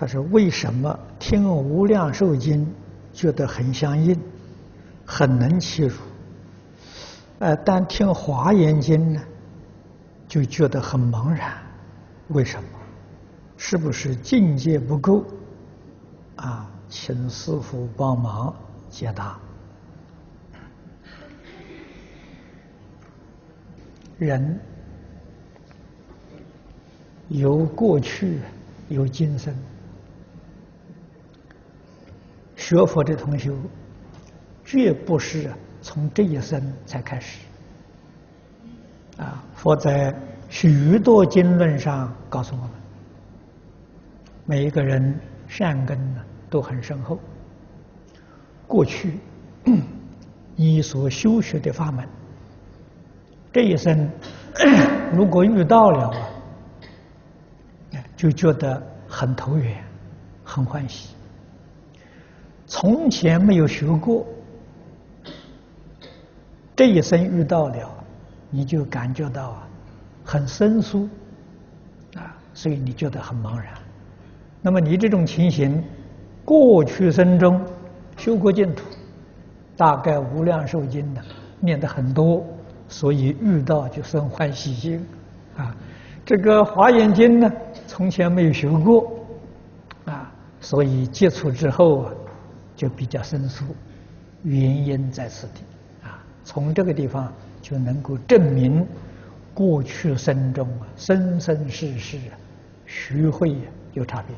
他说：“为什么听《无量寿经》觉得很相应，很能切入？呃，但听《华严经》呢，就觉得很茫然。为什么？是不是境界不够？啊，请师父帮忙解答。人有过去，有今生。”学佛的同学，绝不是从这一生才开始。啊，佛在许多经论上告诉我们，每一个人善根呢都很深厚。过去你所修学的法门，这一生如果遇到了，就觉得很投缘，很欢喜。从前没有学过，这一生遇到了，你就感觉到啊，很生疏，啊，所以你觉得很茫然。那么你这种情形，过去生中修过净土，大概无量寿经呢念得很多，所以遇到就生欢喜心，啊，这个华严经呢从前没有学过，啊，所以接触之后啊。就比较生疏，原因在此地啊。从这个地方就能够证明，过去生中啊，生生世世啊，学会有差别。